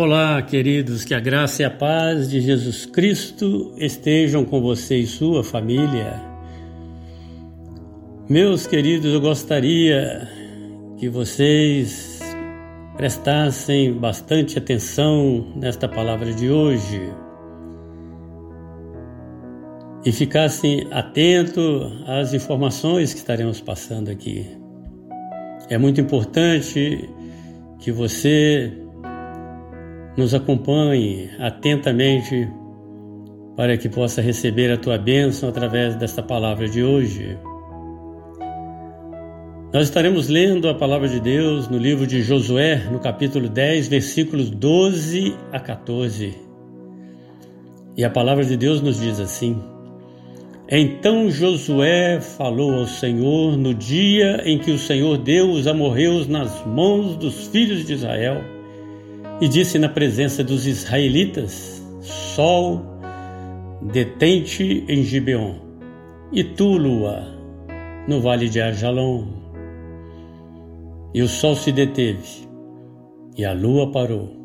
Olá, queridos, que a graça e a paz de Jesus Cristo estejam com você e sua família. Meus queridos, eu gostaria que vocês prestassem bastante atenção nesta palavra de hoje e ficassem atentos às informações que estaremos passando aqui. É muito importante que você nos acompanhe atentamente para que possa receber a tua bênção através desta palavra de hoje. Nós estaremos lendo a palavra de Deus no livro de Josué, no capítulo 10, versículos 12 a 14. E a palavra de Deus nos diz assim: Então Josué falou ao Senhor no dia em que o Senhor deu os amorreus nas mãos dos filhos de Israel e disse na presença dos israelitas: Sol, detente em Gibeon, e tu, lua, no vale de Ajalon. E o sol se deteve, e a lua parou,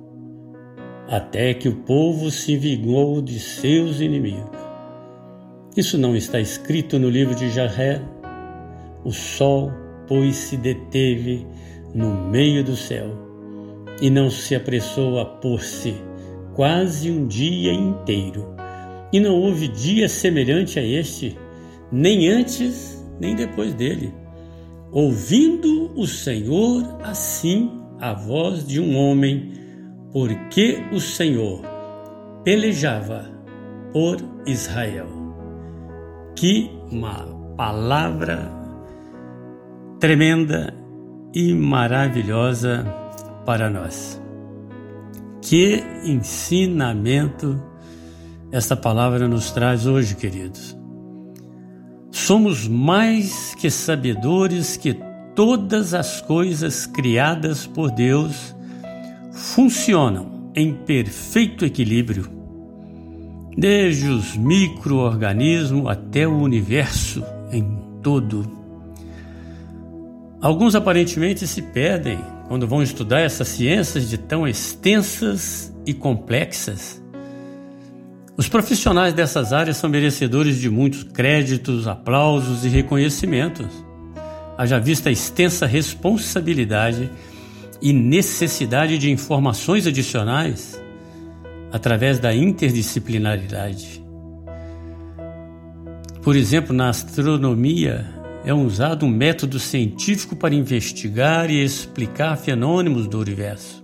até que o povo se vingou de seus inimigos. Isso não está escrito no livro de Jarré. O sol, pois, se deteve no meio do céu e não se apressou a pôr-se quase um dia inteiro. E não houve dia semelhante a este, nem antes nem depois dele. Ouvindo o Senhor assim a voz de um homem, porque o Senhor pelejava por Israel. Que uma palavra tremenda e maravilhosa para nós. Que ensinamento esta palavra nos traz hoje, queridos. Somos mais que sabedores que todas as coisas criadas por Deus funcionam em perfeito equilíbrio, desde os micro-organismos até o universo em todo. Alguns aparentemente se perdem quando vão estudar essas ciências de tão extensas e complexas. Os profissionais dessas áreas são merecedores de muitos créditos, aplausos e reconhecimentos. Haja vista a extensa responsabilidade e necessidade de informações adicionais através da interdisciplinaridade. Por exemplo, na astronomia, é usado um método científico para investigar e explicar fenômenos do universo.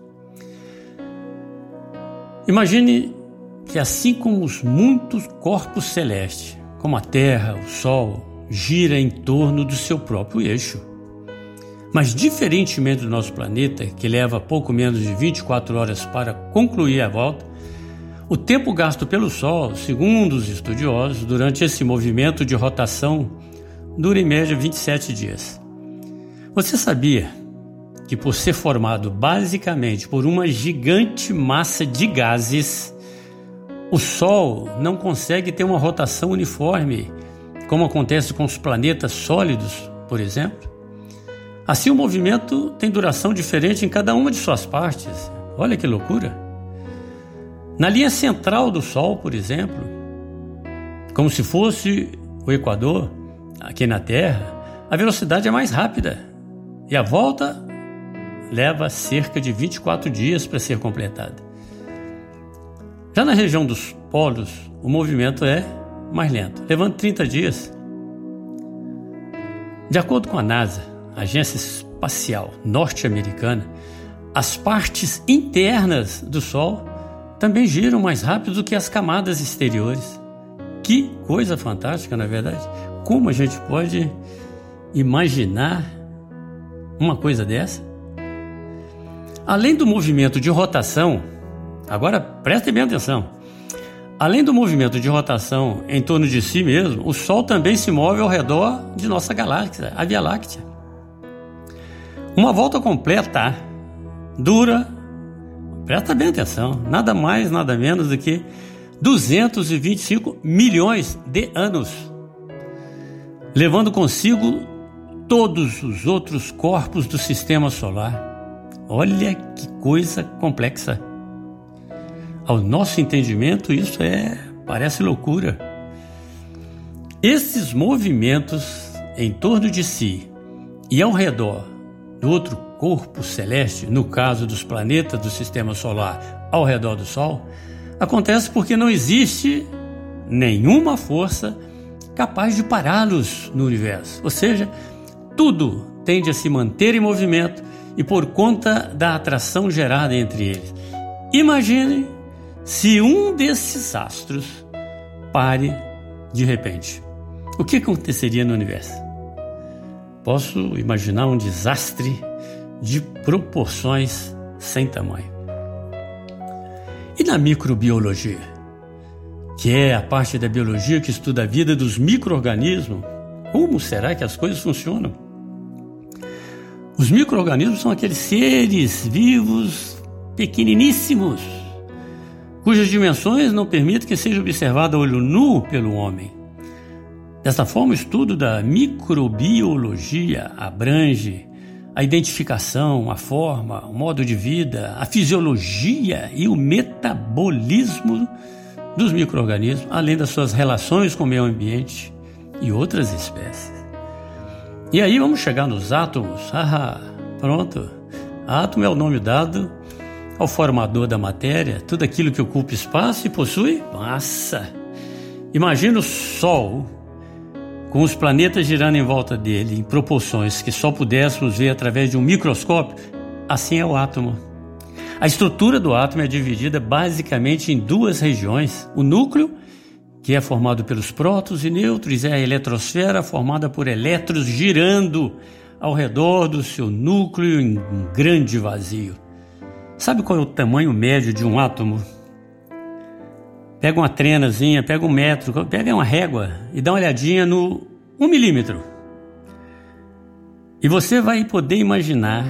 Imagine que, assim como os muitos corpos celestes, como a Terra, o Sol, gira em torno do seu próprio eixo. Mas, diferentemente do nosso planeta, que leva pouco menos de 24 horas para concluir a volta, o tempo gasto pelo Sol, segundo os estudiosos, durante esse movimento de rotação dura em média 27 dias. Você sabia que, por ser formado basicamente por uma gigante massa de gases, o Sol não consegue ter uma rotação uniforme, como acontece com os planetas sólidos, por exemplo? Assim, o movimento tem duração diferente em cada uma de suas partes. Olha que loucura! Na linha central do Sol, por exemplo, como se fosse o Equador, aqui na Terra, a velocidade é mais rápida e a volta leva cerca de 24 dias para ser completada. Já na região dos polos, o movimento é mais lento, levando 30 dias. De acordo com a NASA, a Agência Espacial Norte-Americana, as partes internas do Sol também giram mais rápido do que as camadas exteriores. Que coisa fantástica, na é verdade. Como a gente pode imaginar uma coisa dessa? Além do movimento de rotação, agora prestem bem atenção. Além do movimento de rotação em torno de si mesmo, o Sol também se move ao redor de nossa galáxia, a Via Láctea. Uma volta completa dura, presta bem atenção, nada mais, nada menos do que 225 milhões de anos levando consigo todos os outros corpos do sistema solar. Olha que coisa complexa. Ao nosso entendimento, isso é parece loucura. Esses movimentos em torno de si e ao redor do outro corpo celeste, no caso dos planetas do sistema solar ao redor do Sol, acontece porque não existe nenhuma força capaz de pará-los no universo. Ou seja, tudo tende a se manter em movimento e por conta da atração gerada entre eles. Imagine se um desses astros pare de repente. O que aconteceria no universo? Posso imaginar um desastre de proporções sem tamanho. E na microbiologia, que é a parte da biologia que estuda a vida dos micro-organismos, como será que as coisas funcionam? Os micro-organismos são aqueles seres vivos pequeniníssimos, cujas dimensões não permitem que seja observado a olho nu pelo homem. Desta forma, o estudo da microbiologia abrange a identificação, a forma, o modo de vida, a fisiologia e o metabolismo dos micro-organismos, além das suas relações com o meio ambiente e outras espécies. E aí vamos chegar nos átomos. Ah, pronto. Átomo é o nome dado ao formador da matéria, tudo aquilo que ocupa espaço e possui massa. Imagina o Sol com os planetas girando em volta dele em proporções que só pudéssemos ver através de um microscópio, assim é o átomo. A estrutura do átomo é dividida basicamente em duas regiões: o núcleo, que é formado pelos prótons e nêutrons, é a eletrosfera, formada por elétrons girando ao redor do seu núcleo em um grande vazio. Sabe qual é o tamanho médio de um átomo? Pega uma trenazinha, pega um metro, pega uma régua e dá uma olhadinha no um milímetro. E você vai poder imaginar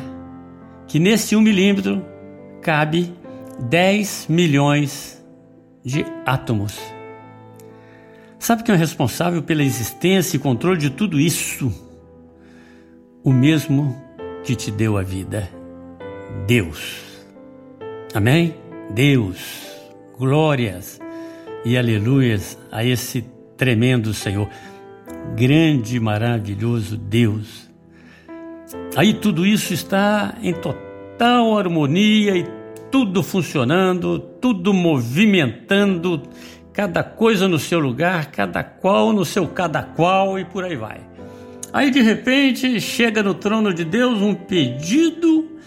que nesse um milímetro cabe 10 milhões de átomos. Sabe quem é responsável pela existência e controle de tudo isso? O mesmo que te deu a vida. Deus. Amém? Deus. Glórias e aleluias a esse tremendo Senhor. Grande, maravilhoso Deus. Aí tudo isso está em total harmonia e tudo funcionando, tudo movimentando, cada coisa no seu lugar, cada qual no seu cada qual e por aí vai. Aí de repente chega no trono de Deus um pedido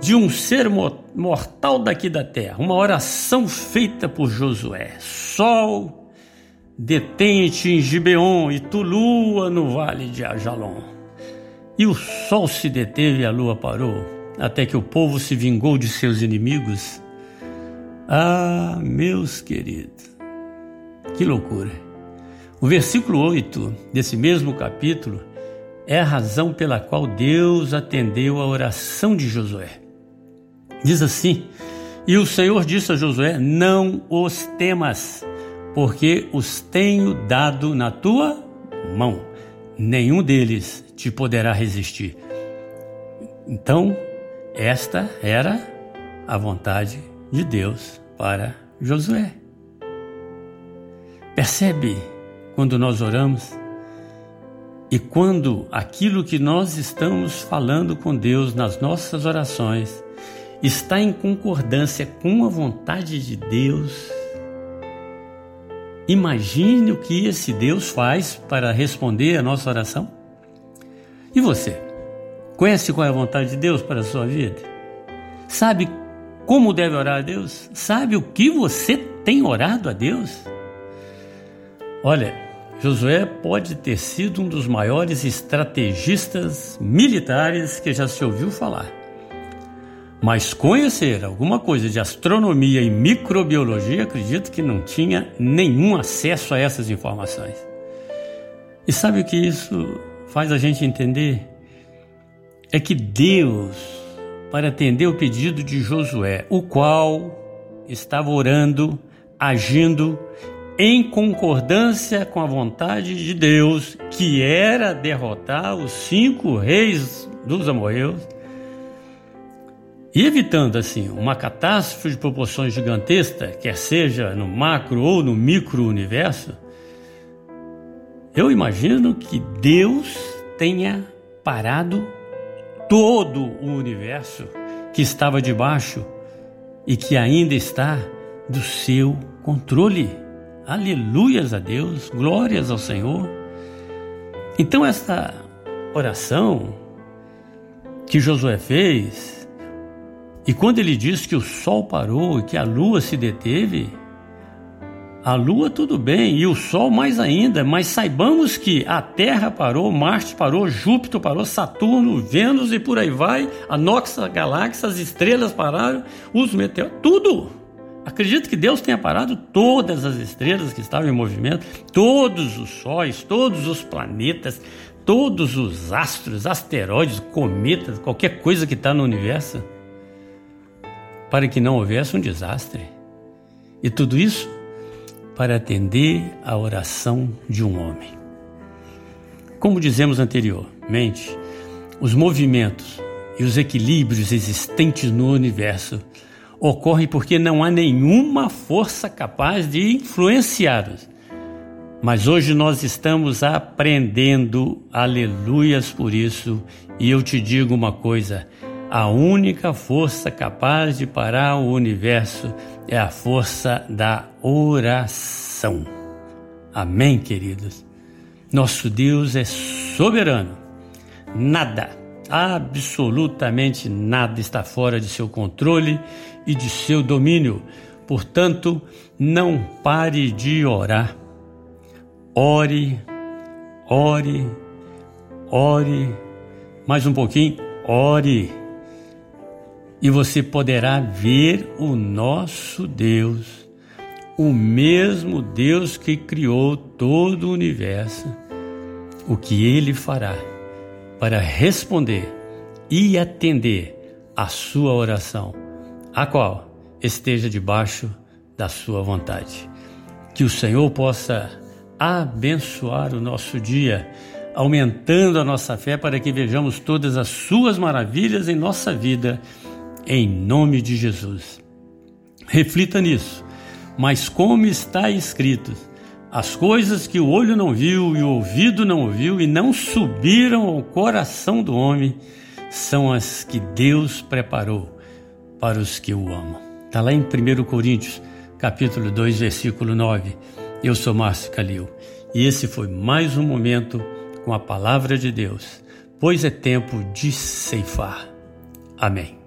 de um ser mortal daqui da terra, uma oração feita por Josué. Sol, detente em Gibeon e tu lua no vale de Ajalon. E o sol se deteve e a lua parou, até que o povo se vingou de seus inimigos. Ah, meus queridos, que loucura! O versículo 8 desse mesmo capítulo é a razão pela qual Deus atendeu a oração de Josué. Diz assim: E o Senhor disse a Josué: Não os temas, porque os tenho dado na tua mão. Nenhum deles te poderá resistir. Então, esta era a vontade de Deus para Josué. Percebe quando nós oramos e quando aquilo que nós estamos falando com Deus nas nossas orações está em concordância com a vontade de Deus, imagine o que esse Deus faz para responder a nossa oração. E você? Conhece qual é a vontade de Deus para a sua vida? Sabe como deve orar a Deus? Sabe o que você tem orado a Deus? Olha, Josué pode ter sido um dos maiores estrategistas militares que já se ouviu falar. Mas conhecer alguma coisa de astronomia e microbiologia, acredito que não tinha nenhum acesso a essas informações. E sabe o que isso faz a gente entender? É que Deus, para atender o pedido de Josué, o qual estava orando, agindo em concordância com a vontade de Deus, que era derrotar os cinco reis dos amorreus, E evitando assim uma catástrofe de proporções gigantescas, quer seja no macro ou no micro universo, eu imagino que Deus tenha parado todo o universo que estava debaixo e que ainda está do seu controle. Aleluias a Deus, glórias ao Senhor. Então, esta oração que Josué fez, e quando ele diz que o sol parou e que a lua se deteve, a lua tudo bem e o sol mais ainda, mas saibamos que a Terra parou, Marte parou, Júpiter parou, Saturno, Vênus e por aí vai, a nossa galáxia, as estrelas pararam, os meteoros, tudo. Acredito que Deus tenha parado todas as estrelas que estavam em movimento, todos os sóis, todos os planetas, todos os astros, asteroides, cometas, qualquer coisa que está no universo, para que não houvesse um desastre. E tudo isso para atender a oração de um homem. Como dizemos anteriormente, os movimentos e os equilíbrios existentes no universo ocorrem porque não há nenhuma força capaz de influenciá-los. Mas hoje nós estamos aprendendo, aleluias por isso, e eu te digo uma coisa: a única força capaz de parar o universo é a força da oração. Amém, queridos? Nosso Deus é soberano. Nada, absolutamente nada está fora de seu controle e de seu domínio. Portanto, não pare de orar. Ore, ore, ore. Mais um pouquinho, ore e você poderá ver o nosso Deus, o mesmo Deus que criou todo o universo, o que ele fará para responder e atender a sua oração, a qual esteja debaixo da sua vontade. Que o Senhor possa abençoar o nosso dia, aumentando a nossa fé para que vejamos todas as suas maravilhas em nossa vida em nome de Jesus. Reflita nisso. Mas como está escrito, as coisas que o olho não viu e o ouvido não ouviu e não subiram ao coração do homem são as que Deus preparou para os que o amam. Está lá em 1 Coríntios, capítulo 2, versículo 9. Eu sou Márcio Calil e esse foi mais um momento com a palavra de Deus, pois é tempo de ceifar. Amém.